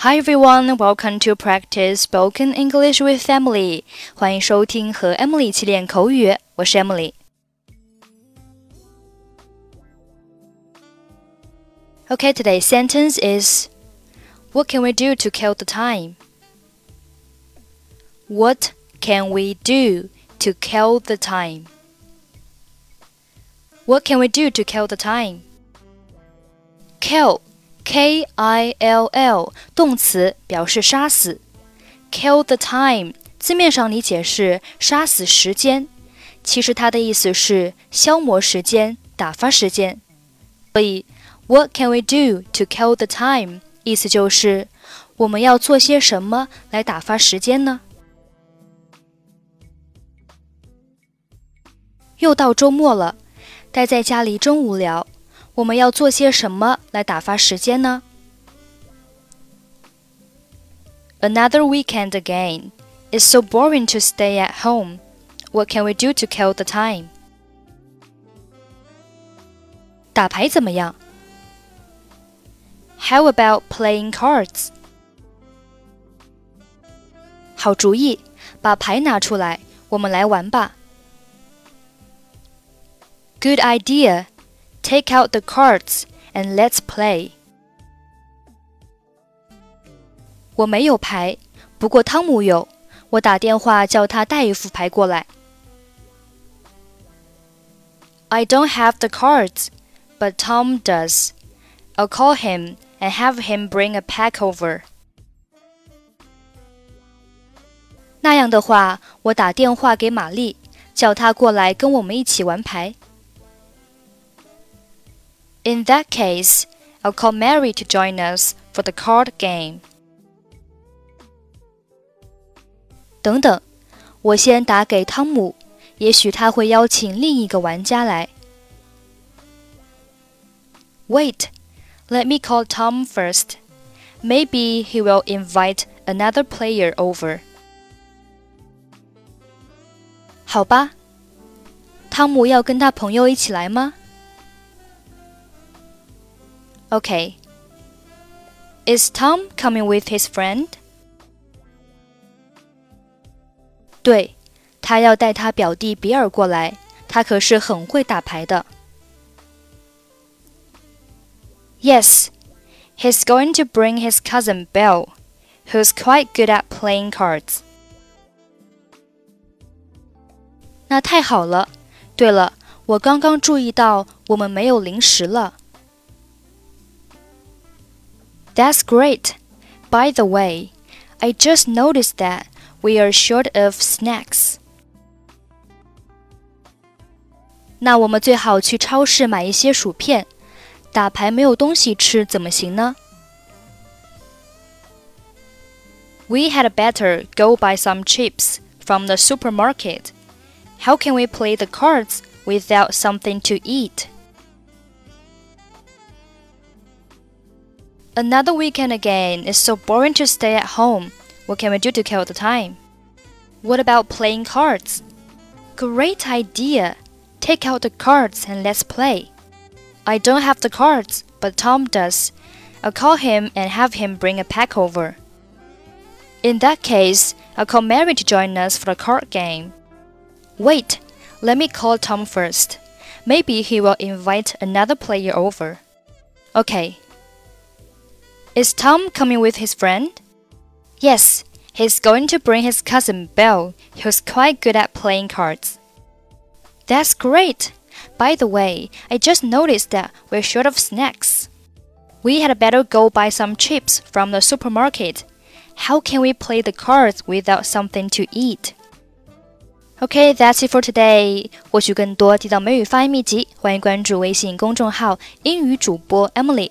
Hi everyone, welcome to practice spoken English with Emily. 欢迎收听和 Emily 一起练口语，我是 Emily。Okay, today's sentence is What can we do to kill the time? What can we do to kill the time? What can we do to kill the time? Kill K I L L 动词表示杀死，kill the time 字面上理解是杀死时间，其实它的意思是消磨时间、打发时间。所以，What can we do to kill the time？意思就是我们要做些什么来打发时间呢？又到周末了，待在家里真无聊。我们要做些什么来打发时间呢？Another weekend again. It's so boring to stay at home. What can we do to kill the time? 打牌怎么样？How about playing cards? 好主意，把牌拿出来，我们来玩吧。Good idea. Take out the cards and let's play. 我没有牌，不过汤姆有。我打电话叫他带一副牌过来。I don't have the cards, but Tom does. I'll call him and have him bring a pack over. 那样的话，我打电话给玛丽，叫她过来跟我们一起玩牌。 in that case, I'll call Mary to join us for the card game. 等等，我先打给汤姆，也许他会邀请另一个玩家来。Wait, let me call Tom first. Maybe he will invite another player over. 好吧，汤姆要跟他朋友一起来吗 ？Okay. Is Tom coming with his friend? 对，他要带他表弟比尔过来，他可是很会打牌的。Yes, he's going to bring his cousin Bill, who's quite good at playing cards. 那太好了。对了，我刚刚注意到我们没有零食了。 that's great. By the way, I just noticed that we are short of snacks. 那我们最好去超市买一些薯片。打牌没有东西吃怎么行呢？We had better go buy some chips from the supermarket. How can we play the cards without something to eat? Another weekend again. It's so boring to stay at home. What can we do to kill the time? What about playing cards? Great idea. Take out the cards and let's play. I don't have the cards, but Tom does. I'll call him and have him bring a pack over. In that case, I'll call Mary to join us for the card game. Wait, let me call Tom first. Maybe he will invite another player over. Okay, is Tom coming with his friend? Yes, he's going to bring his cousin Bill, who's quite good at playing cards. That's great! By the way, I just noticed that we're short of snacks. We had better go buy some chips from the supermarket. How can we play the cards without something to eat? Okay, that's it for today. 获取更多地道美语发音秘籍，欢迎关注微信公众号“英语主播 Emily”。